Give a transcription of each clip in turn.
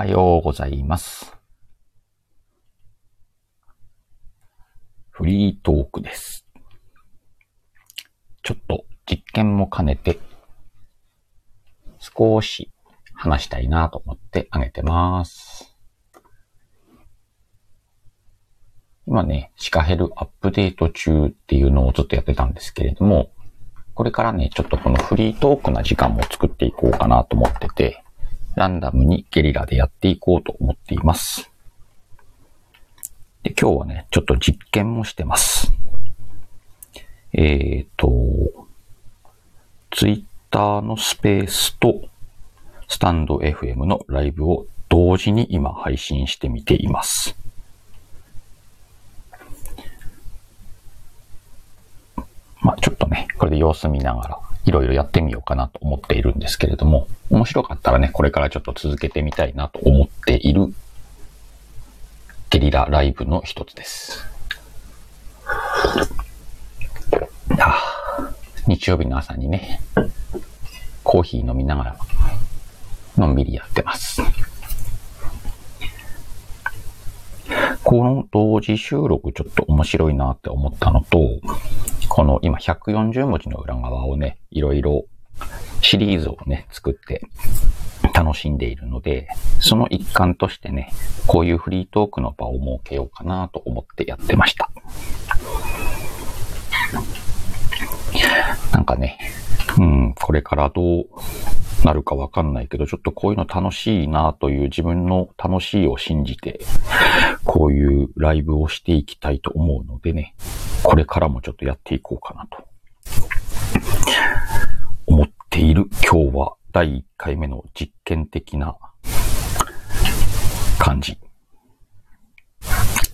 はようございます。フリートークです。ちょっと実験も兼ねて、少し話したいなと思ってあげてます。今ね、シカヘルアップデート中っていうのをずっとやってたんですけれども、これからね、ちょっとこのフリートークな時間も作っていこうかなと思ってて、ランダムにゲリラでやっていこうと思っています。で、今日はね、ちょっと実験もしてます。えっ、と、ツイッターのスペースとスタンド FM のライブを同時に今配信してみています。まあちょっとね、これで様子見ながらいろいろやってみようかなと思っているんですけれども、面白かったらね、これからちょっと続けてみたいなと思っているゲリラライブの一つです。あ日曜日の朝にね、コーヒー飲みながら、のんびりやってます。この同時収録ちょっと面白いなって思ったのと、この今140文字の裏側をね、いろいろシリーズをね、作って楽しんでいるので、その一環としてね、こういうフリートークの場を設けようかなと思ってやってました。なんかね、うん、これからどうなるかわかんないけど、ちょっとこういうの楽しいなという自分の楽しいを信じて、こういうライブをしていきたいと思うのでね、これからもちょっとやっていこうかなと思っている今日は第1回目の実験的な感じ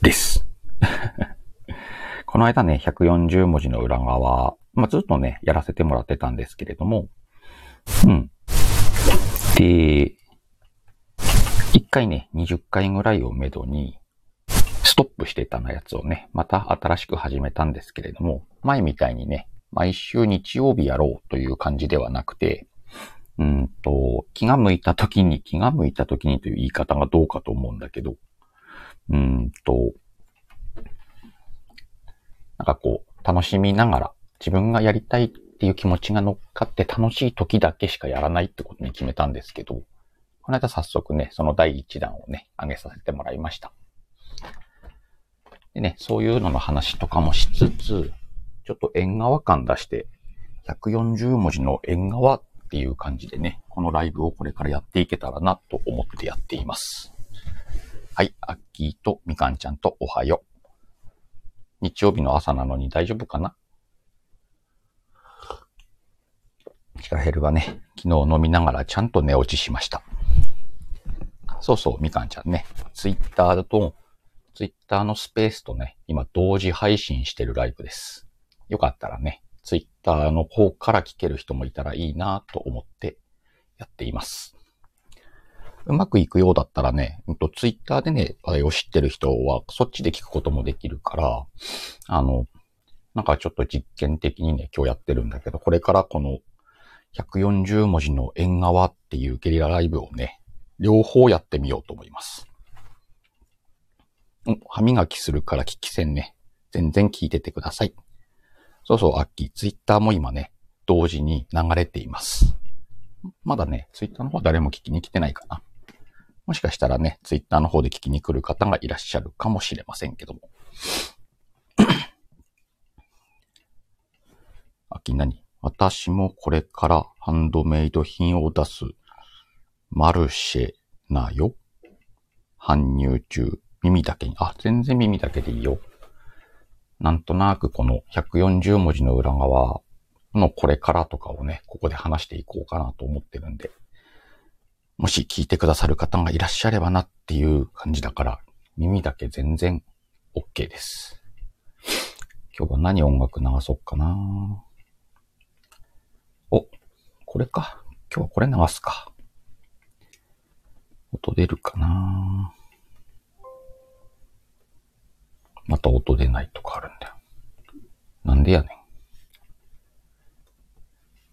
です。この間ね、140文字の裏側、まあ、ずっとね、やらせてもらってたんですけれども、うん。で、一回ね、20回ぐらいをめどに、ストップしてたなやつをね、また新しく始めたんですけれども、前みたいにね、毎週日曜日やろうという感じではなくて、うんと、気が向いた時に、気が向いた時にという言い方がどうかと思うんだけど、うんと、なんかこう、楽しみながら、自分がやりたいっていう気持ちが乗っかって楽しい時だけしかやらないってことに決めたんですけど、この間早速ね、その第一弾をね、上げさせてもらいました。でね、そういうのの話とかもしつつ、ちょっと縁側感出して、140文字の縁側っていう感じでね、このライブをこれからやっていけたらなと思ってやっています。はい、アッキーとみかんちゃんとおはよう。日曜日の朝なのに大丈夫かな？シカヘルはね、昨日飲みながらちゃんと寝落ちしました。そうそう、みかんちゃんね、ツイッターだと、ツイッターのスペースとね、今同時配信してるライブです。よかったらね、ツイッターの方から聞ける人もいたらいいなと思ってやっています。うまくいくようだったらね、うんとツイッターでね、あれを知ってる人はそっちで聞くこともできるから、あの、なんかちょっと実験的にね、今日やってるんだけど、これからこの140文字の縁側っていうゲリラライブをね、両方やってみようと思います。歯磨きするから聞き戦ね。全然聞いててください。そうそう、アッキー、ツイッターも今ね、同時に流れています。まだね、ツイッターの方は誰も聞きに来てないかな。もしかしたらね、ツイッターの方で聞きに来る方がいらっしゃるかもしれませんけども。アッキー何？私もこれからハンドメイド品を出すマルシェなよ。搬入中。耳だけに。あ、全然耳だけでいいよ。なんとなくこの140文字の裏側のこれからとかをね、ここで話していこうかなと思ってるんで、もし聞いてくださる方がいらっしゃればなっていう感じだから、耳だけ全然 OK です。今日は何音楽流そうかな、これか。今日はこれ流すか。音出るかなまた音出ないとかあるんだよ。なんでやねん。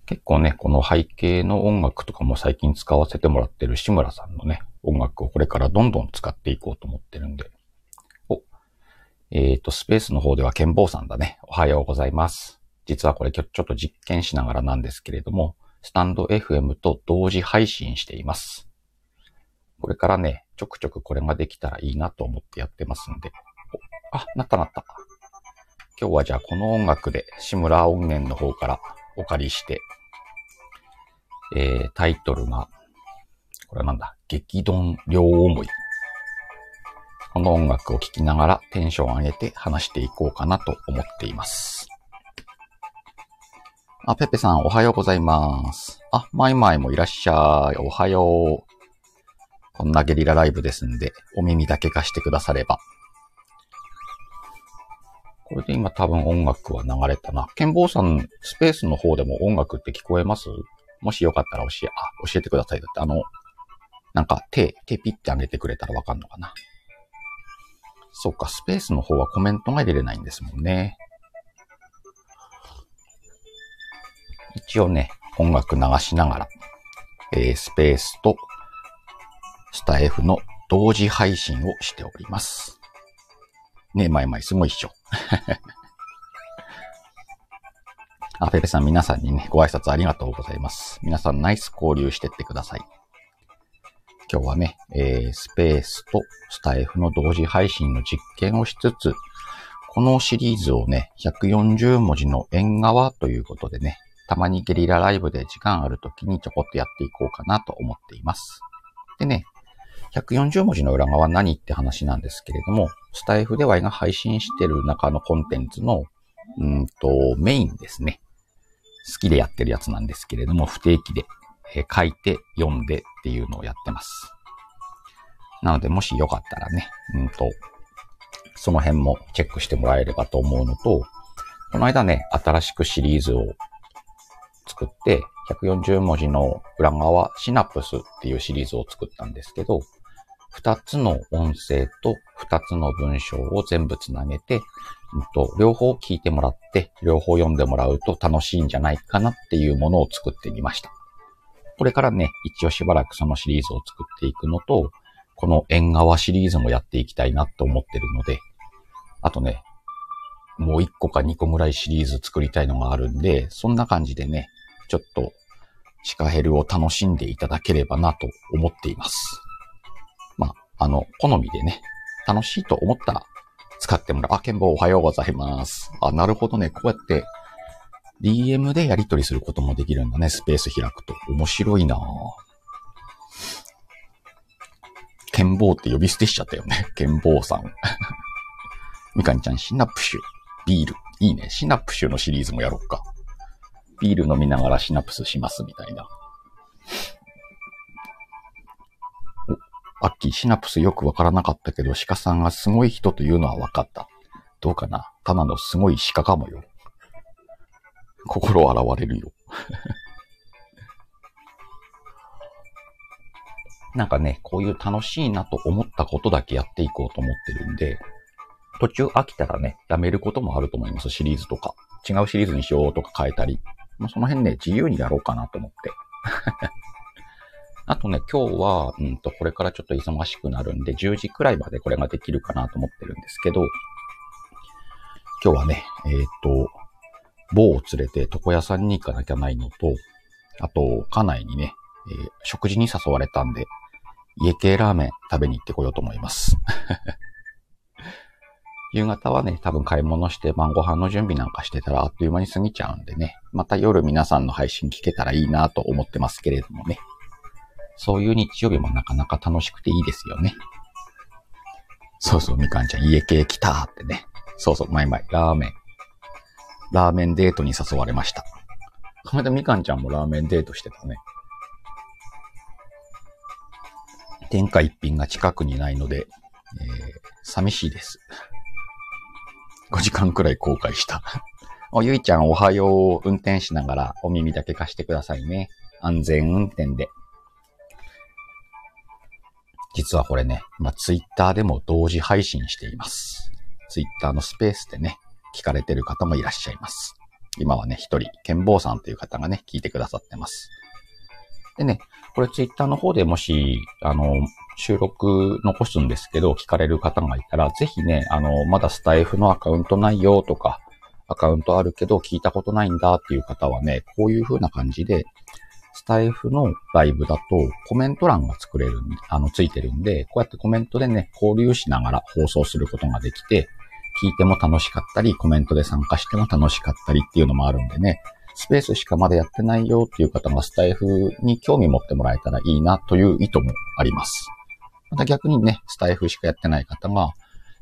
結構ね、この背景の音楽とかも最近使わせてもらってる志村さんのね、音楽をこれからどんどん使っていこうと思ってるんで。お、えっ、ー、と、スペースの方では剣坊さんだね。おはようございます。実はこれちょっと実験しながらなんですけれども、スタンド FM と同時配信しています。これからね、ちょくちょくこれができたらいいなと思ってやってますんで。あ、なったなった。今日はじゃあこの音楽で志村音源の方からお借りして、えー、タイトルが、これなんだ、激丼両思い。この音楽を聴きながらテンション上げて話していこうかなと思っています。あ、ペペさんおはようございます。あ、マイマイもいらっしゃい。おはよう。こんなゲリラライブですんで、お耳だけ貸してくだされば。これで今多分音楽は流れたな。ケンボーさん、スペースの方でも音楽って聞こえます？もしよかったら教え、あ、教えてください。だってあの、なんか手、手ピッて上げてくれたらわかんのかな。そっか、スペースの方はコメントが入れれないんですもんね。一応ね、音楽流しながら、えー、スペースとスタイフの同時配信をしております。ねえ、まいまい、すごいっしょ。あ、ペペさん皆さんにね、ご挨拶ありがとうございます。皆さんナイス交流してってください。今日はね、えー、スペースとスタイフの同時配信の実験をしつつ、このシリーズをね、140文字の縁側ということでね、たまにゲリラライブで時間ある時にちょこっとやっていこうかなと思っています。でね、140文字の裏側何って話なんですけれども、スタイフでは今配信してる中のコンテンツの、うんと、メインですね。好きでやってるやつなんですけれども、不定期で、え、書いて読んでっていうのをやってます。なので、もしよかったらね、うんと、その辺もチェックしてもらえればと思うのと、この間ね、新しくシリーズを作って、140文字の裏側、シナプスっていうシリーズを作ったんですけど、二つの音声と二つの文章を全部つなげて、と、両方聞いてもらって、両方読んでもらうと楽しいんじゃないかなっていうものを作ってみました。これからね、一応しばらくそのシリーズを作っていくのと、この縁側シリーズもやっていきたいなと思ってるので、あとね、もう一個か二個ぐらいシリーズ作りたいのがあるんで、そんな感じでね、ちょっとシカヘルを楽しんでいただければなと思っています。まああの、好みでね、楽しいと思ったら使ってもらう。あ、ケンボおはようございます。あ、なるほどね。こうやって DM でやり取りすることもできるんだね。スペース開くと。面白いなケンボって呼び捨てしちゃったよね。ケンボさん。みかんちゃん、シナプシュ。ビール。いいね。シナプシュのシリーズもやろっか。ビール飲みながらシナプスしますみたいな。おアッキー、シナプスよくわからなかったけど、鹿さんがすごい人というのはわかった。どうかな？ただのすごい鹿かもよ。心洗われるよ。なんかね、こういう楽しいなと思ったことだけやっていこうと思ってるんで、途中飽きたらね、やめることもあると思います、シリーズとか。違うシリーズにしようとか変えたり。まあ、その辺ね、自由にやろうかなと思って。あとね、今日は、うんと、これからちょっと忙しくなるんで、10時くらいまでこれができるかなと思ってるんですけど、今日はね、えっ、ー、と、某を連れて床屋さんに行かなきゃないのと、あと、家内にね、えー、食事に誘われたんで、家系ラーメン食べに行ってこようと思います。夕方はね、多分買い物して晩ご飯の準備なんかしてたらあっという間に過ぎちゃうんでね、また夜皆さんの配信聞けたらいいなと思ってますけれどもね。そういう日曜日もなかなか楽しくていいですよね。そうそう、みかんちゃん家系来たってね。そうそう、まいまい、ラーメン。ラーメンデートに誘われました。この間みかんちゃんもラーメンデートしてたね。天下一品が近くにないので、えー、寂しいです。5時間くらい後悔した。お、ゆいちゃんおはよう。運転しながらお耳だけ貸してくださいね。安全運転で。実はこれね、今ツイッターでも同時配信しています。ツイッターのスペースでね、聞かれてる方もいらっしゃいます。今はね、一人、ケンボーさんという方がね、聞いてくださってます。でね、これツイッターの方でもし、あの、収録残すんですけど、聞かれる方がいたら、ぜひね、あの、まだスタイフのアカウントないよとか、アカウントあるけど聞いたことないんだっていう方はね、こういう風な感じで、スタイフのライブだとコメント欄が作れる、あの、ついてるんで、こうやってコメントでね、交流しながら放送することができて、聞いても楽しかったり、コメントで参加しても楽しかったりっていうのもあるんでね、スペースしかまだやってないよっていう方がスタイフに興味持ってもらえたらいいなという意図もあります。また逆にね、スタイフしかやってない方が、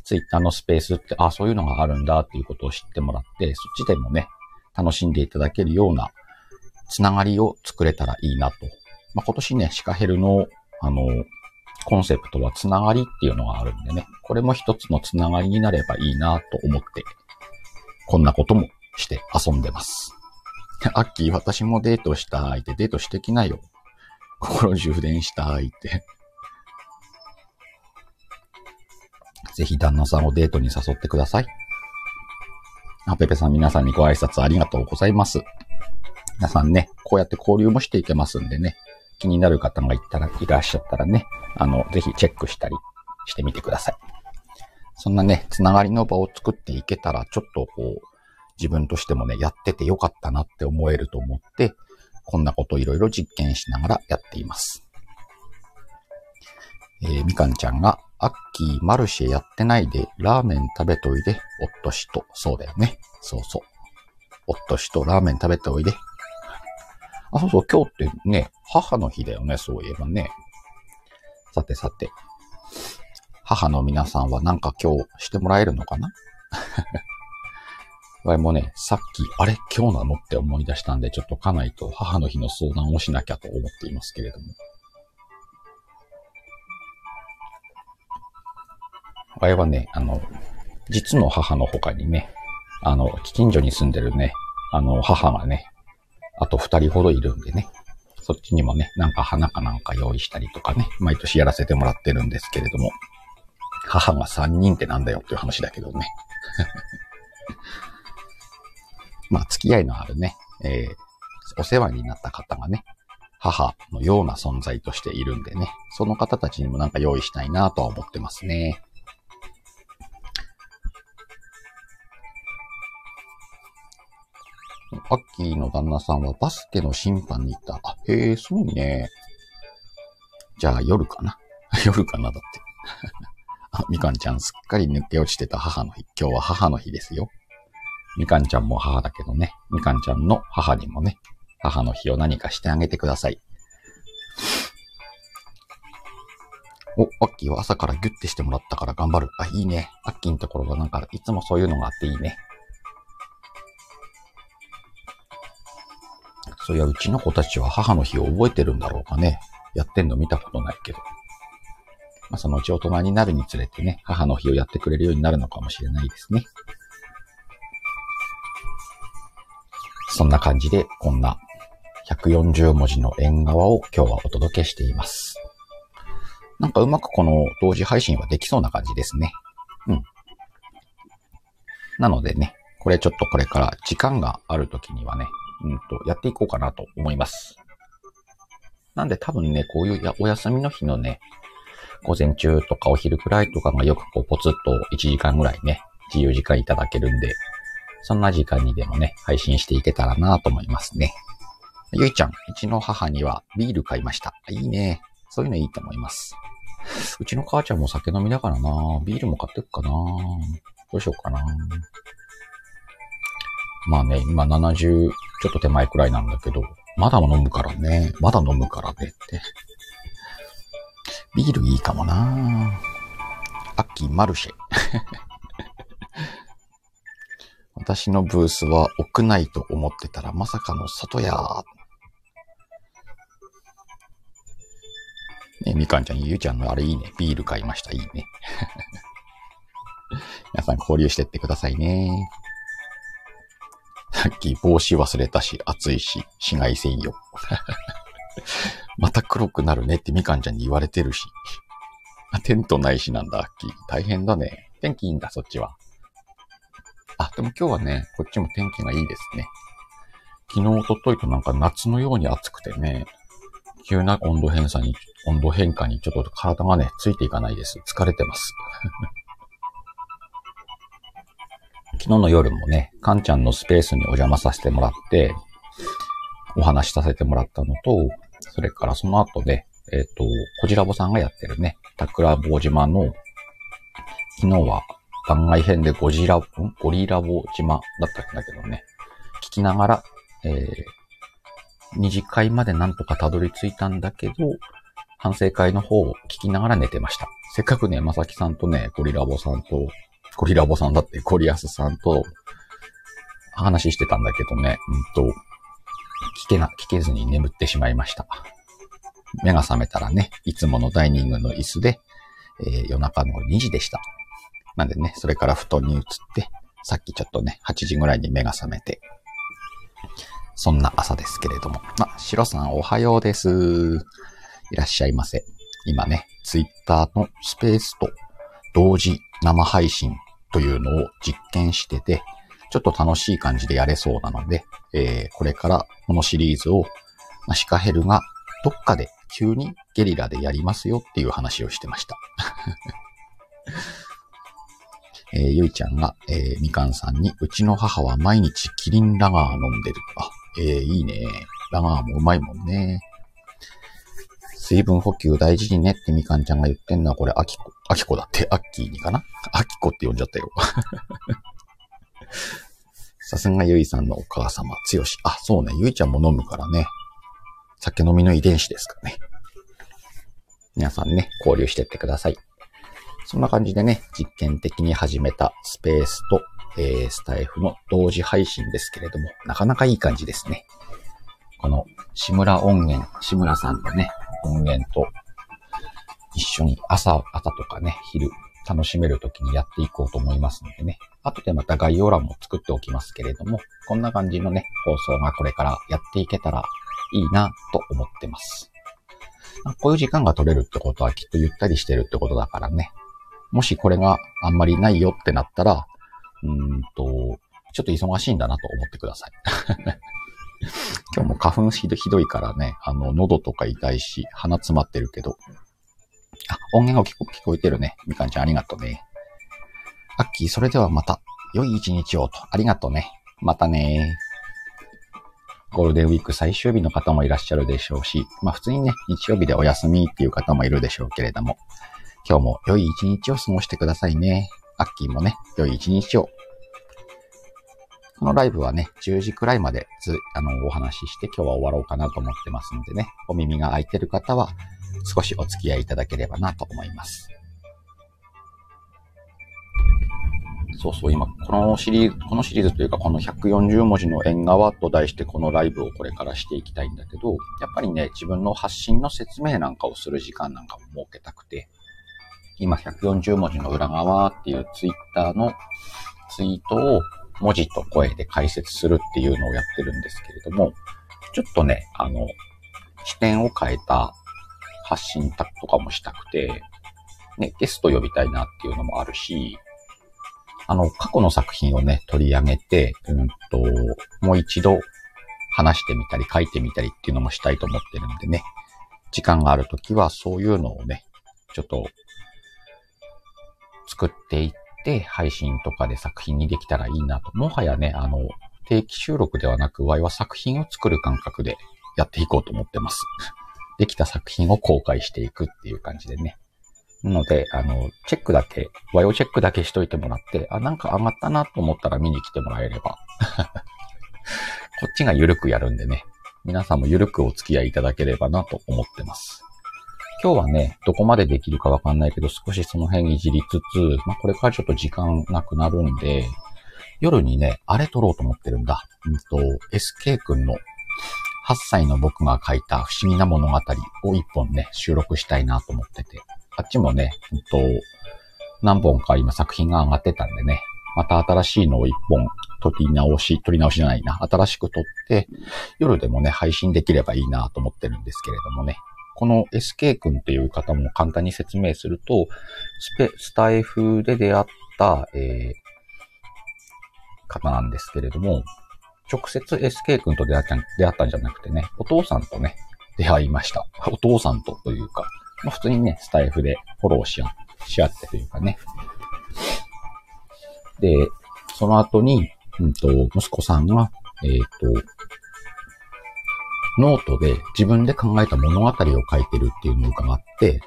ツイッターのスペースって、あ、そういうのがあるんだっていうことを知ってもらって、そっちでもね、楽しんでいただけるようなつながりを作れたらいいなと。まあ、今年ね、シカヘルの、あの、コンセプトはつながりっていうのがあるんでね、これも一つのつながりになればいいなと思って、こんなこともして遊んでます。アッキー、私もデートしたいってデートしてきなよ。心充電したいって。ぜひ旦那さんをデートに誘ってください。あ、ペペさん皆さんにご挨拶ありがとうございます。皆さんね、こうやって交流もしていけますんでね、気になる方がいたら、いらっしゃったらね、あの、ぜひチェックしたりしてみてください。そんなね、つながりの場を作っていけたら、ちょっとこう、自分としてもね、やっててよかったなって思えると思って、こんなこといろいろ実験しながらやっています。えー、みかんちゃんが、アッキーマルシェやってないで、ラーメン食べといで、おっとしと。そうだよね。そうそう。おっとしと、ラーメン食べておいで。あ、そうそう、今日ってね、母の日だよね、そういえばね。さてさて。母の皆さんはなんか今日してもらえるのかな？わいもね、さっき、あれ？今日なの？って思い出したんで、ちょっと家内と母の日の相談をしなきゃと思っていますけれども。わいはね、あの、実の母の他にね、あの、近所に住んでるね、あの、母がね、あと二人ほどいるんでね、そっちにもね、なんか花かなんか用意したりとかね、毎年やらせてもらってるんですけれども、母が三人ってなんだよっていう話だけどね。まあ、付き合いのあるね、えー、お世話になった方がね、母のような存在としているんでね、その方たちにもなんか用意したいなとは思ってますね。アッキーの旦那さんはバスケの審判に行った。あ、へえ、そうね。じゃあ夜かな。夜かな、だって。あ、みかんちゃんすっかり抜け落ちてた母の日。今日は母の日ですよ。みかんちゃんも母だけどね、みかんちゃんの母にもね、母の日を何かしてあげてください。お、アッキーは朝からギュッてしてもらったから頑張る。あ、いいね。アッキーのところがなんかいつもそういうのがあっていいね。そういや、うちの子たちは母の日を覚えてるんだろうかね。やってんの見たことないけど。まあ、そのうち大人になるにつれてね、母の日をやってくれるようになるのかもしれないですね。そんな感じで、こんな140文字の縁側を今日はお届けしています。なんかうまくこの同時配信はできそうな感じですね。うん。なのでね、これちょっとこれから時間がある時にはね、うんと、やっていこうかなと思います。なんで多分ね、こういうやお休みの日のね、午前中とかお昼くらいとかがよくこうポツッと1時間ぐらいね、自由時間いただけるんで、そんな時間にでもね、配信していけたらなと思いますね。ゆいちゃん、うちの母にはビール買いました。いいね。そういうのいいと思います。うちの母ちゃんも酒飲みだからなビールも買ってくかなどうしようかなまあね、今70ちょっと手前くらいなんだけど、まだ飲むからね。まだ飲むからねって。ビールいいかもなアッキーマルシェ。私のブースは屋内と思ってたらまさかの外や。ねみかんちゃん、ゆうちゃんのあれいいね。ビール買いました。いいね。皆さん交流してってくださいね。っき帽子忘れたし、暑いし、紫外線よ。また黒くなるねってみかんちゃんに言われてるし。テントないしなんだ、アッキー。大変だね。天気いいんだ、そっちは。あ、でも今日はね、こっちも天気がいいですね。昨日、おとといとなんか夏のように暑くてね、急な温度変化に、温度変化にちょっと体がね、ついていかないです。疲れてます。昨日の夜もね、かんちゃんのスペースにお邪魔させてもらって、お話しさせてもらったのと、それからその後で、えっ、ー、と、こじらぼさんがやってるね、桜坊島の、昨日は番外編でゴジラ、ゴリラ坊島だったんだけどね、聞きながら、えー、二次会までなんとかたどり着いたんだけど、反省会の方を聞きながら寝てました。せっかくね、まさきさんとね、ゴリラボさんと、ゴリラボさんだって、ゴリアスさんと話してたんだけどね、うんと、聞けな、聞けずに眠ってしまいました。目が覚めたらね、いつものダイニングの椅子で、えー、夜中の2時でした。なんでね、それから布団に移って、さっきちょっとね、8時ぐらいに目が覚めて、そんな朝ですけれども。あ、シロさんおはようです。いらっしゃいませ。今ね、ツイッターのスペースと同時生配信というのを実験してて、ちょっと楽しい感じでやれそうなので、えー、これからこのシリーズを、まシカヘルがどっかで急にゲリラでやりますよっていう話をしてました。えー、ゆいちゃんが、えー、みかんさんに、うちの母は毎日キリンラガー飲んでる。あ、えー、いいね。ラガーもうまいもんね。水分補給大事にねってみかんちゃんが言ってんのは、これ、あきこ、あきこだって、アッキーにかな？あきこって呼んじゃったよ。さすがゆいさんのお母様、つよし。あ、そうね、ゆいちゃんも飲むからね。酒飲みの遺伝子ですからね。皆さんね、交流してってください。そんな感じでね、実験的に始めたスペースと、えー、スタイフの同時配信ですけれども、なかなかいい感じですね。この、志村音源、志村さんのね、音源と一緒に朝、朝とかね、昼、楽しめる時にやっていこうと思いますのでね。後でまた概要欄も作っておきますけれども、こんな感じのね、放送がこれからやっていけたらいいなと思ってます。こういう時間が取れるってことはきっとゆったりしてるってことだからね。もしこれがあんまりないよってなったら、うんと、ちょっと忙しいんだなと思ってください。今日も花粉ひどいからね、あの、喉とか痛いし、鼻詰まってるけど。あ、音源が聞こ聞こえてるね。みかんちゃんありがとうね。アッキー、それではまた、良い一日をと。ありがとうね。またねゴールデンウィーク最終日の方もいらっしゃるでしょうし、まあ普通にね、日曜日でお休みっていう方もいるでしょうけれども、今日も良い一日を過ごしてくださいね。アッキーもね、良い一日を。このライブはね、10時くらいまでず、あの、お話しして今日は終わろうかなと思ってますのでね、お耳が開いてる方は少しお付き合いいただければなと思います。そうそう、今、このシリーズ、このシリーズというか、この140文字の縁側と題してこのライブをこれからしていきたいんだけど、やっぱりね、自分の発信の説明なんかをする時間なんかも設けたくて、今140文字の裏側っていうツイッターのツイートを文字と声で解説するっていうのをやってるんですけれども、ちょっとね、あの、視点を変えた発信とかもしたくて、ね、ゲスト呼びたいなっていうのもあるし、あの、過去の作品をね、取り上げて、うんと、もう一度話してみたり書いてみたりっていうのもしたいと思ってるんでね、時間があるときはそういうのをね、ちょっと作っていって配信とかで作品にできたらいいなと。もはやね、あの、定期収録ではなく、ワイは作品を作る感覚でやっていこうと思ってます。できた作品を公開していくっていう感じでね。なので、あの、チェックだけ、ワイオチェックだけしといてもらって、あ、なんか上がったなと思ったら見に来てもらえれば。こっちが緩くやるんでね。皆さんも緩くお付き合いいただければなと思ってます。今日はね、どこまでできるかわかんないけど、少しその辺いじりつつ、まあ、これからちょっと時間なくなるんで、夜にね、あれ撮ろうと思ってるんだ。うんと、SK 君の8歳の僕が書いた不思議な物語を一本ね、収録したいなと思ってて。あっちもね、うんと、何本か今作品が上がってたんでね、また新しいのを一本撮り直し、撮り直しじゃないな、新しく撮って、夜でもね、配信できればいいなと思ってるんですけれどもね。この SK 君っていう方も簡単に説明すると、スペ、スタイフで出会った、えー、方なんですけれども、直接 SK 君と出会った出会ったんじゃなくてね、お父さんとね、出会いました。お父さんとというか、まあ、普通にね、スタイフでフォローし合し合ってというかね。で、その後に、うんと、息子さんが、えっ、ー、と、ノートで自分で考えた物語を書いてるっていうのを伺って、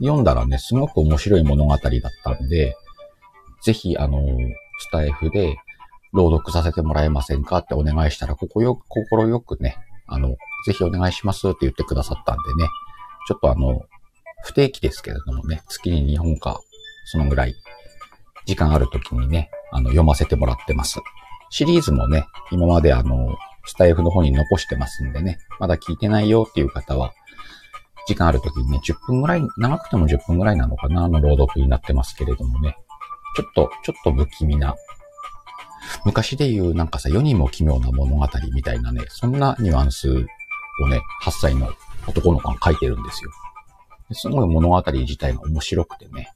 読んだらね、すごく面白い物語だったんで、ぜひ、あの、スタイフで朗読させてもらえませんかってお願いしたら、ここよ、心よくね、あの、ぜひお願いしますって言ってくださったんでね、ちょっとあの、不定期ですけれどもね、月に2本か、そのぐらい、時間ある時にね、あの、読ませてもらってます。シリーズもね、今まであの、スタイフの方に残してますんでね、まだ聞いてないよっていう方は、時間ある時にね、10分ぐらい、長くても10分ぐらいなのかな、の朗読になってますけれどもね、ちょっと、ちょっと不気味な、昔で言うなんかさ、世にも奇妙な物語みたいなね、そんなニュアンスをね、8歳の男の子が書いてるんですよ。すごい物語自体が面白くてね、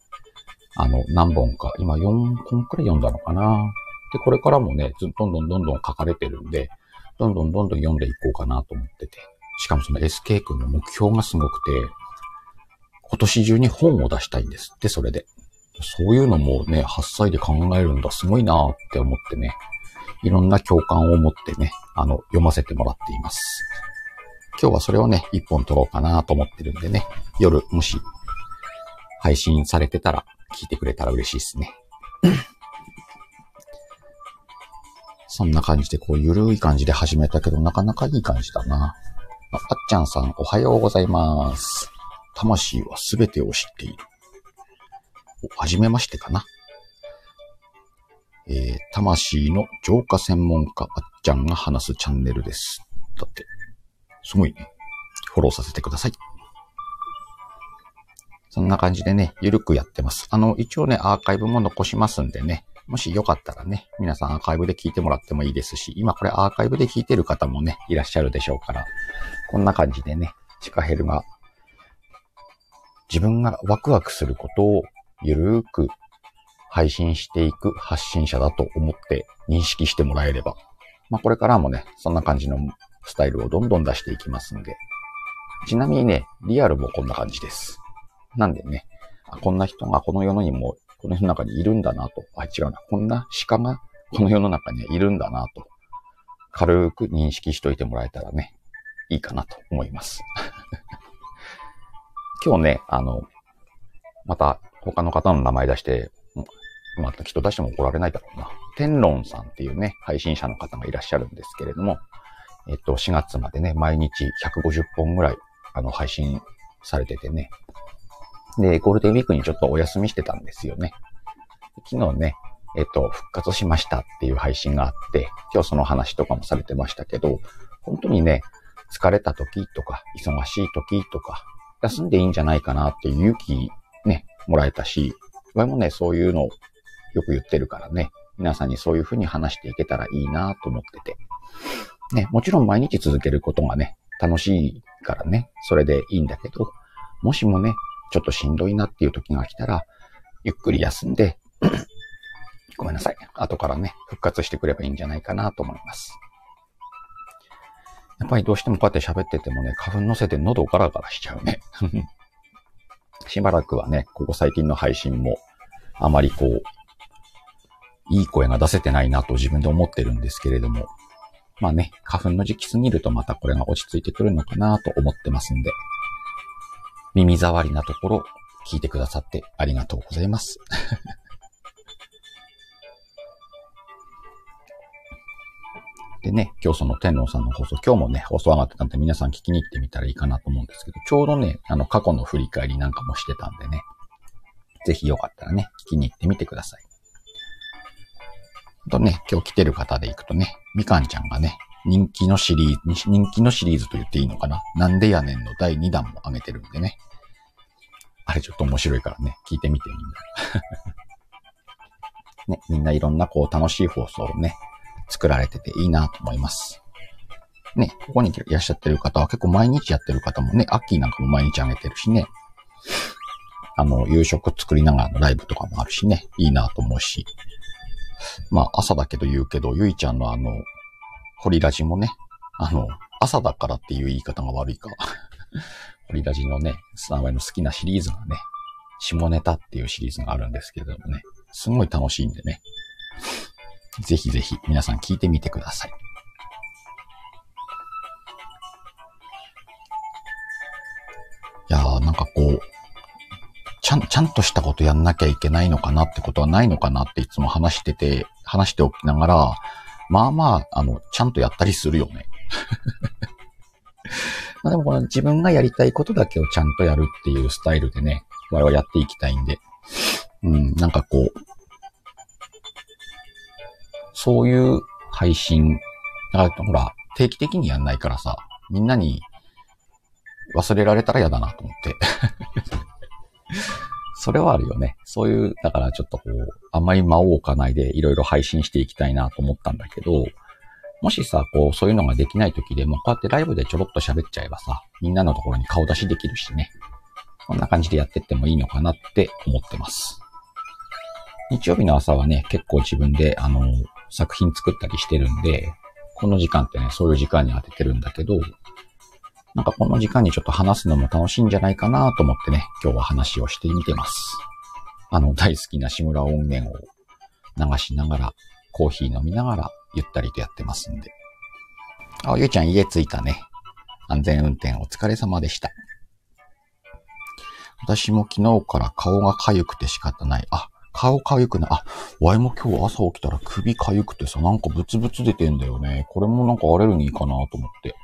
あの、何本か、今4本くらい読んだのかな。で、これからもね、どんどんどんどん書かれてるんで、どんどんどんどん読んでいこうかなと思ってて。しかもその SK 君の目標がすごくて、今年中に本を出したいんですって、それで。そういうのもね、8歳で考えるんだ、すごいなーって思ってね、いろんな共感を持ってね、あの、読ませてもらっています。今日はそれをね、一本撮ろうかなと思ってるんでね、夜、もし、配信されてたら、聞いてくれたら嬉しいですね。そんな感じで、こう、ゆるい感じで始めたけど、なかなかいい感じだな。あっちゃんさん、おはようございます。魂はすべてを知っている。お、はじめましてかな。えー、魂の浄化専門家、あっちゃんが話すチャンネルです。だって、すごいね。フォローさせてください。そんな感じでね、ゆるくやってます。あの、一応ね、アーカイブも残しますんでね、もしよかったらね、皆さんアーカイブで聞いてもらってもいいですし、今これアーカイブで聞いてる方もね、いらっしゃるでしょうから、こんな感じでね、シカヘルが自分がワクワクすることをゆるーく配信していく発信者だと思って認識してもらえれば、まあこれからもね、そんな感じのスタイルをどんどん出していきますんで、ちなみにね、リアルもこんな感じです。なんでね、こんな人がこの世にもこの世の中にいるんだなと。あ、違うな。こんな鹿がこの世の中にはいるんだなと。軽く認識しといてもらえたらね、いいかなと思います。今日ね、あの、また他の方の名前出して、また人出しても怒られないだろうな。天論さんっていうね、配信者の方がいらっしゃるんですけれども、えっと、4月までね、毎日150本ぐらい、あの、配信されててね、で、ゴールデンウィークにちょっとお休みしてたんですよね。昨日ね、えっと、復活しましたっていう配信があって、今日その話とかもされてましたけど、本当にね、疲れた時とか、忙しい時とか、休んでいいんじゃないかなっていう勇気ね、もらえたし、俺もね、そういうのをよく言ってるからね、皆さんにそういうふうに話していけたらいいなと思ってて。ね、もちろん毎日続けることがね、楽しいからね、それでいいんだけど、もしもね、ちょっとしんどいなっていう時が来たら、ゆっくり休んで ごめんなさい。後からね、復活してくればいいんじゃないかなと思います。やっぱりどうしてもこうやって喋っててもね、花粉乗せて喉ガラガラしちゃうね。しばらくはね、ここ最近の配信も、あまりこう、いい声が出せてないなと自分で思ってるんですけれども、まあね、花粉の時期過ぎるとまたこれが落ち着いてくるのかなと思ってますんで、耳障りなところ聞いてくださってありがとうございます。でね、今日その天皇さんの放送、今日もね、放送上がってたんで皆さん聞きに行ってみたらいいかなと思うんですけど、ちょうどね、あの過去の振り返りなんかもしてたんでね、ぜひよかったらね、聞きに行ってみてください。とね、今日来てる方で行くとね、みかんちゃんがね、人気のシリーズ、人気のシリーズと言っていいのかな？なんでやねんの第2弾も上げてるんでね。あれちょっと面白いからね、聞いてみてみんな。ね、みんないろんなこう楽しい放送をね、作られてていいなと思います。ね、ここにいらっしゃってる方は結構毎日やってる方もね、アッキーなんかも毎日上げてるしね。あの、夕食作りながらのライブとかもあるしね、いいなと思うし。まあ、朝だけど言うけど、ゆいちゃんのあの、ホリラジもね、あの、朝だからっていう言い方が悪いか。ホリラジのね、スタンバイの好きなシリーズがね、下ネタっていうシリーズがあるんですけれどもね、すごい楽しいんでね、ぜひぜひ皆さん聞いてみてください。いやーなんかこう、ちゃん、ちゃんとしたことやんなきゃいけないのかなってことはないのかなっていつも話してて、話しておきながら、まあまあ、あの、ちゃんとやったりするよね。まあでもこの自分がやりたいことだけをちゃんとやるっていうスタイルでね、我々やっていきたいんで、うん、なんかこう、そういう配信、だからほら、定期的にやんないからさ、みんなに忘れられたら嫌だなと思って。それはあるよね。そういう、だからちょっとこう、あんまり間を置かないでいろいろ配信していきたいなと思ったんだけど、もしさ、こう、そういうのができない時でも、こうやってライブでちょろっと喋っちゃえばさ、みんなのところに顔出しできるしね。こんな感じでやってってもいいのかなって思ってます。日曜日の朝はね、結構自分で、あの、作品作ったりしてるんで、この時間ってね、そういう時間に当ててるんだけど、なんかこの時間にちょっと話すのも楽しいんじゃないかなと思ってね、今日は話をしてみてます。あの、大好きな志村音源を流しながら、コーヒー飲みながら、ゆったりとやってますんで。あ、ゆうちゃん家着いたね。安全運転お疲れ様でした。私も昨日から顔が痒くて仕方ない。あ、顔痒くない。あ、ワイも今日朝起きたら首痒くてさ、なんかブツブツ出てんだよね。これもなんかアレルギーかなと思って。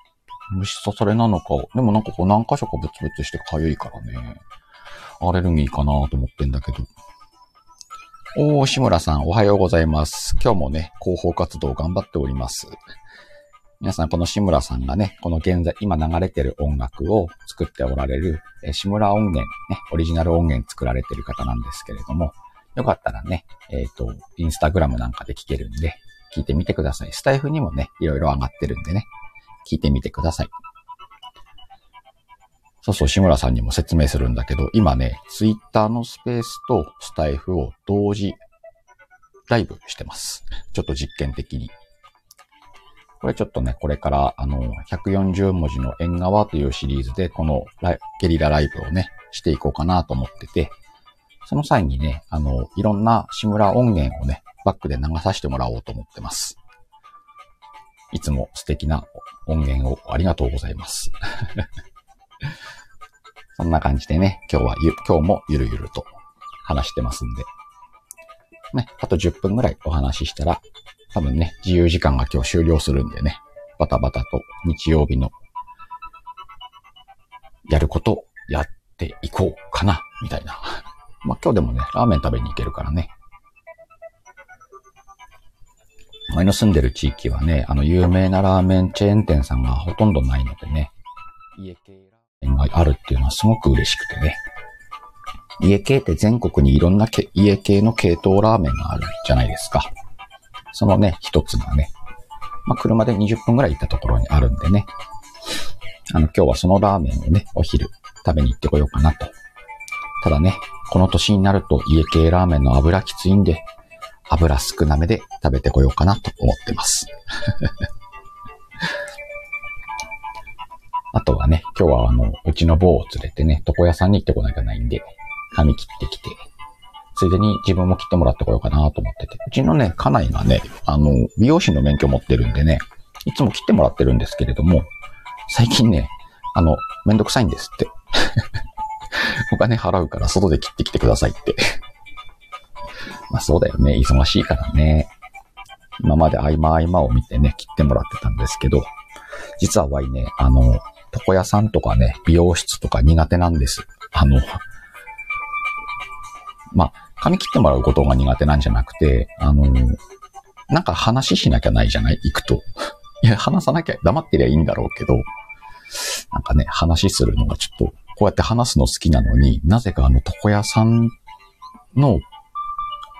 虫刺されなのか。でもなんかこう何箇所かブツブツして痒いからね。アレルギーかなと思ってんだけど。おー、志村さん、おはようございます。今日もね、広報活動頑張っております。皆さん、この志村さんがね、この現在、今流れてる音楽を作っておられる、え志村音源、ね、オリジナル音源作られてる方なんですけれども、よかったらね、えっ、ー、と、インスタグラムなんかで聞けるんで、聞いてみてください。スタイフにもね、いろいろ上がってるんでね、聞いてみてください。そうそう、志村さんにも説明するんだけど、今ね、ツイッターのスペースとスタイフを同時ライブしてます。ちょっと実験的に。これちょっとね、これから、あの、140文字の縁側というシリーズで、このゲリラライブをね、していこうかなと思ってて、その際にね、あの、いろんな志村音源をね、バックで流させてもらおうと思ってます。いつも素敵な音源をありがとうございます。そんな感じでね、今日はゆ、今日もゆるゆると話してますんで。ね、あと10分ぐらいお話ししたら、多分ね、自由時間が今日終了するんでね、バタバタと日曜日のやることやっていこうかな、みたいな。まあ今日でもね、ラーメン食べに行けるからね。前の住んでる地域はね、あの有名なラーメンチェーン店さんがほとんどないのでね、家系ラーメンがあるっていうのはすごく嬉しくてね。家系って全国にいろんな家系の系統ラーメンがあるじゃないですか。そのね、一つがね、まあ、車で20分ぐらい行ったところにあるんでね。あの、今日はそのラーメンをね、お昼食べに行ってこようかなと。ただね、この年になると家系ラーメンの油きついんで、油少なめで食べてこようかなと思ってます。あとはね、今日はあの、うちの坊を連れてね、床屋さんに行ってこなきゃないんで、髪切ってきて、ついでに自分も切ってもらってこようかなと思ってて。うちのね、家内がね、あの、美容師の免許持ってるんでね、いつも切ってもらってるんですけれども、最近ね、あの、めんどくさいんですって。お金払うから外で切ってきてくださいってまあそうだよね。忙しいからね。今まで合間合間を見てね、切ってもらってたんですけど、実はワイね、あの、床屋さんとかね、美容室とか苦手なんです。あの、まあ、髪切ってもらうことが苦手なんじゃなくて、あの、なんか話しなきゃないじゃない？行くと。いや、話さなきゃ、黙ってりゃいいんだろうけど、なんかね、話するのがちょっと、こうやって話すの好きなのに、なぜかあの床屋さんの、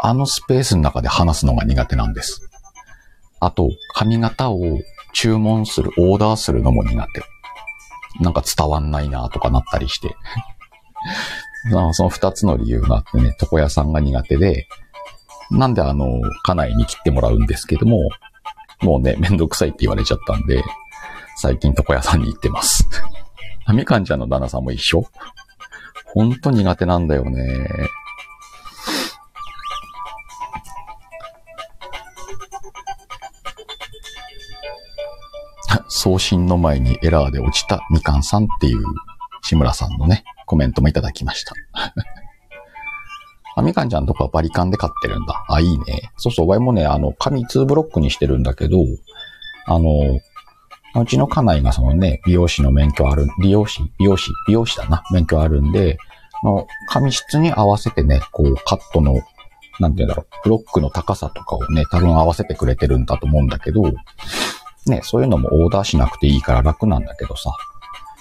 あのスペースの中で話すのが苦手なんです。あと、髪型を注文する、オーダーするのも苦手。なんか伝わんないなとかなったりして。その二つの理由があってね、床屋さんが苦手で、なんであの、家内に切ってもらうんですけども、もうね、めんどくさいって言われちゃったんで、最近床屋さんに行ってます。みかんちゃんの旦那さんも一緒？ほんと苦手なんだよね。送信の前にエラーで落ちたみかんさんっていう志村さんのね、コメントもいただきました。あ、みかんちゃんとかはバリカンで買ってるんだ。あ、いいね。そうそう、ワイもね、あの、紙2ブロックにしてるんだけど、あの、うちの家内がそのね、美容師の免許ある、美容師美容師美容師だな。免許あるんで、の紙質に合わせてね、こう、カットの、なんて言うんだろう、ブロックの高さとかをね、多分合わせてくれてるんだと思うんだけど、ね、そういうのもオーダーしなくていいから楽なんだけどさ。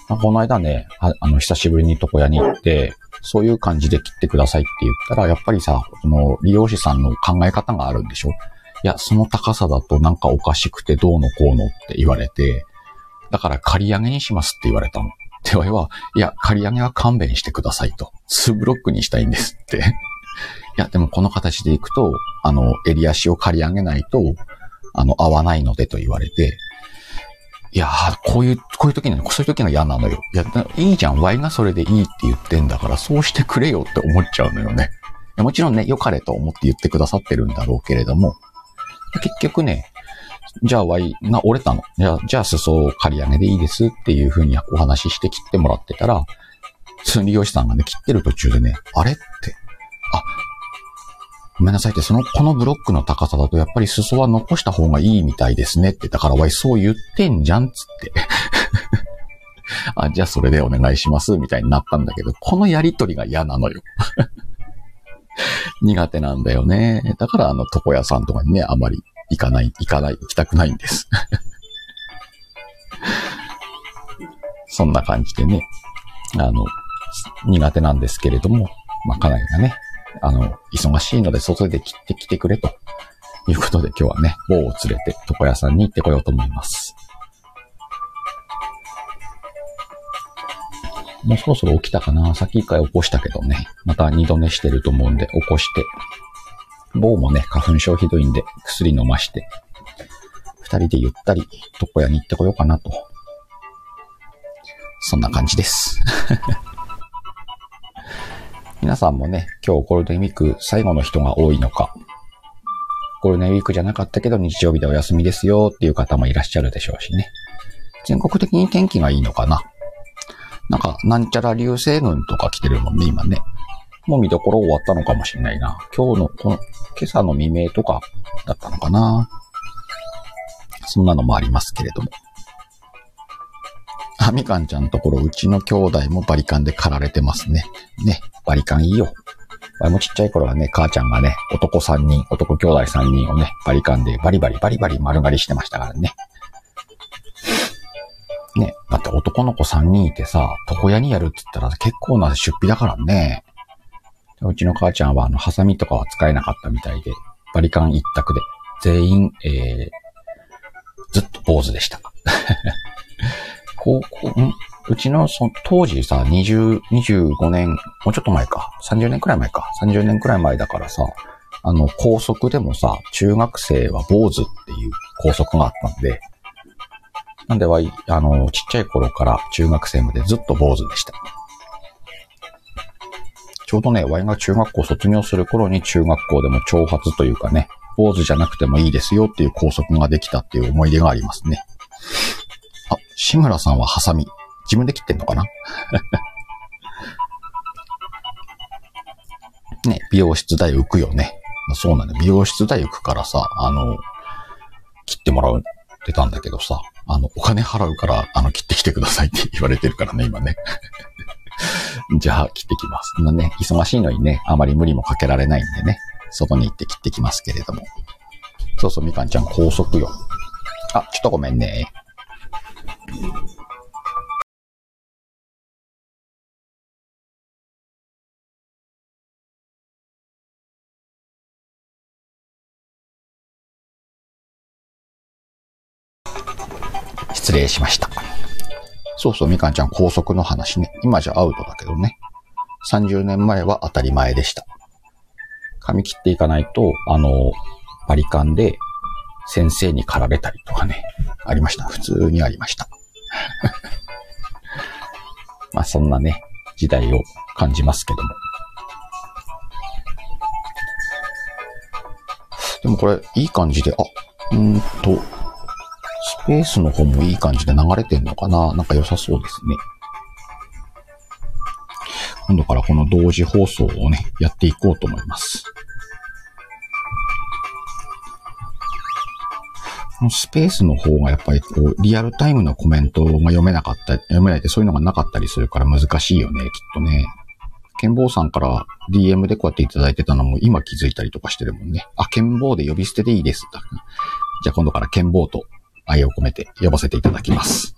まあこの間ね、ああの、久しぶりに床屋に行って、そういう感じで切ってくださいって言ったら、やっぱりさ、その、利用師さんの考え方があるんでしょ？いや、その高さだとなんかおかしくてどうのこうのって言われて、だから刈り上げにしますって言われたの。手話は、いや、刈り上げは勘弁してくださいと。2ブロックにしたいんですって。いや、でもこの形でいくと、あの、襟足を刈り上げないと、あの、合わないのでと言われて、いやこういう、こういう時に、そういう時が嫌なのよ。いや、いいじゃん。Y がそれでいいって言ってんだから、そうしてくれよって思っちゃうのよね。もちろんね、良かれと思って言ってくださってるんだろうけれども、結局ね、じゃあ Y が折れたの。じゃあ、じゃあ裾を刈り上げでいいですっていう風にお話しして切ってもらってたら、普通に利用師さんがね、切ってる途中でね、あれって、あ、ごめんなさいって、その、このブロックの高さだとやっぱり裾は残した方がいいみたいですねって、だからわい、そう言ってんじゃんっつって。あ、じゃあそれでお願いします、みたいになったんだけど、このやりとりが嫌なのよ。苦手なんだよね。だからあの、床屋さんとかにね、あまり行かない、行かない、行きたくないんです。そんな感じでね、あの、苦手なんですけれども、まあ、かなりがね、あの、忙しいので外で切ってきてくれということで今日はね、棒を連れて床屋さんに行ってこようと思います。もうそろそろ起きたかな？さっき一回起こしたけどね。また二度寝してると思うんで起こして。棒もね、花粉症ひどいんで薬飲まして、二人でゆったり床屋に行ってこようかなと。そんな感じです。皆さんもね、今日ゴールデンウィーク最後の人が多いのか、ゴールデンウィークじゃなかったけど日曜日でお休みですよっていう方もいらっしゃるでしょうしね。全国的に天気がいいのかな。なんか、なんちゃら流星群とか来てるもんね、今ね。もう見どころ終わったのかもしれないな。今日の、この、今朝の未明とかだったのかな。そんなのもありますけれども。あ、みかんちゃんのところ、うちの兄弟もバリカンで刈られてますね。ね、バリカンいいよ。わもちっちゃい頃はね、母ちゃんがね、男3人、男兄弟3人をね、バリカンでバリバリバリバリ丸刈りしてましたからね。ね、だって男の子3人いてさ、床屋にやるって言ったら結構な出費だからね。うちの母ちゃんはあの、ハサミとかは使えなかったみたいで、バリカン一択で、全員、えー、ずっと坊主でした。高校、んうちのその、当時さ、20、25年、もうちょっと前か。30年くらい前か。30年くらい前だからさ、あの、高速でもさ、中学生は坊主っていう高速があったんで、なんでは、あの、ちっちゃい頃から中学生までずっと坊主でした。ちょうどね、ワイが中学校卒業する頃に中学校でも挑発というかね、坊主じゃなくてもいいですよっていう校則ができたっていう思い出がありますね。志村さんはハサミ。自分で切ってんのかな？ね、美容室代浮くよね。そうなんだ。美容室代浮くからさ、あの、切ってもらってたんだけどさ、あの、お金払うから、あの、切ってきてくださいって言われてるからね、今ね。じゃあ、切ってきます。今ね、忙しいのにね、あまり無理もかけられないんでね、外に行って切ってきますけれども。そうそう、みかんちゃん高速よ。あ、ちょっとごめんね。失礼しました。そうそう、みかんちゃん高速の話ね。今じゃアウトだけどね。30年前は当たり前でした。髪切っていかないと、あの、バリカンで先生に駆られたりとかね、ありました。普通にありました。まあそんなね、時代を感じますけども。でもこれ、いい感じで、あ、うんと、スペースの方もいい感じで流れてんのかな？なんか良さそうですね。今度からこの同時放送をね、やっていこうと思います。スペースの方がやっぱりこう、リアルタイムのコメントが読めなかった、読めないってそういうのがなかったりするから難しいよね、きっとね。ケンボーさんから DM でこうやっていただいてたのも今気づいたりとかしてるもんね。あ、ケンボーで呼び捨てでいいです。じゃあ今度からケンボーと愛を込めて呼ばせていただきます。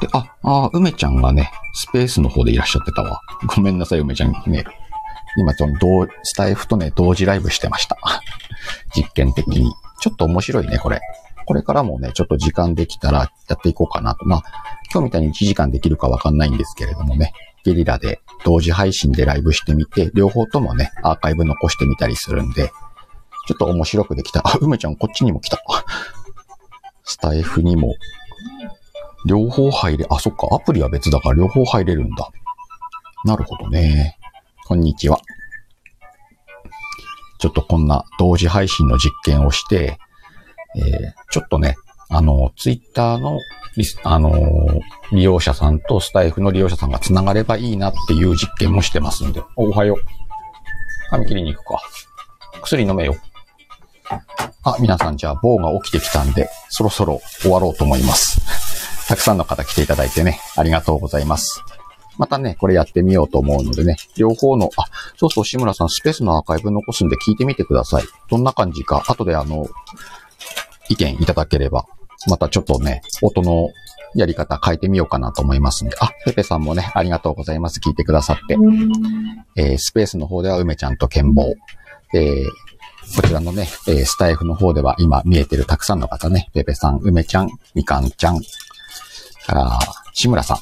で、あ、あ、梅ちゃんがね、スペースの方でいらっしゃってたわ。ごめんなさい、梅ちゃんね。今、その、同、スタイフとね、同時ライブしてました。実験的に。ちょっと面白いね、これ。これからもね、ちょっと時間できたらやっていこうかなと。まあ、今日みたいに1時間できるかわかんないんですけれどもね、ゲリラで同時配信でライブしてみて、両方ともね、アーカイブ残してみたりするんで、ちょっと面白くできた。あ、梅ちゃんこっちにも来た。スタイフにも、両方入れ、あ、そっか、アプリは別だから両方入れるんだ。なるほどね。こんにちは。ちょっとこんな同時配信の実験をして、えーちょっとね、あの、ツイッターのリス、あのー利用者さんとスタイフの利用者さんが繋がればいいなっていう実験もしてますんで。おおはよう。髪切りに行くか。薬飲めよ。あ、皆さんじゃあ、棒が起きてきたんで、そろそろ終わろうと思います。たくさんの方来ていただいてね、ありがとうございます。またね、これやってみようと思うのでね、両方の、あ、そうそう、志村さん、スペースのアーカイブ残すんで聞いてみてください。どんな感じか、後であの、意見いただければ、またちょっとね、音のやり方変えてみようかなと思いますんで。あ、ペペさんもね、ありがとうございます。聞いてくださって。えースペースの方では梅ちゃんと剣棒。で、こちらのね、えースタイフの方では今見えてるたくさんの方ね、ペペさん、梅ちゃん、みかんちゃん、から、志村さん。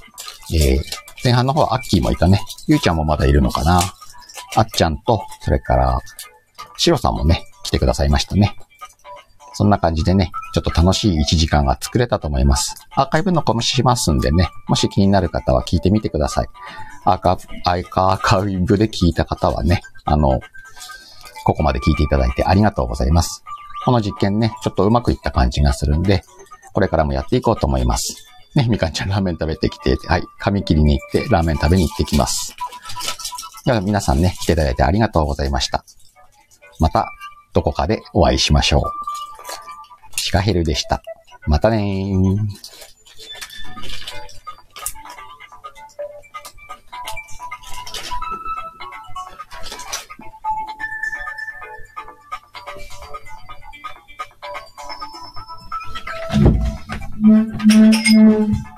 えー前半の方はアッキーもいたね。ゆうちゃんもまだいるのかな。あっちゃんと、それから、シロさんもね、来てくださいましたね。そんな感じでね、ちょっと楽しい1時間が作れたと思います。アーカイブ残しますんでね、もし気になる方は聞いてみてください。アーカアーカイブで聞いた方はね、あの、ここまで聞いていただいてありがとうございます。この実験ね、ちょっとうまくいった感じがするんで、これからもやっていこうと思います。ね、みかんちゃんラーメン食べてきて、はい、髪切りに行ってラーメン食べに行ってきます。では皆さんね、来ていただいてありがとうございました。また、どこかでお会いしましょう。シカヘルでした。またねー。うん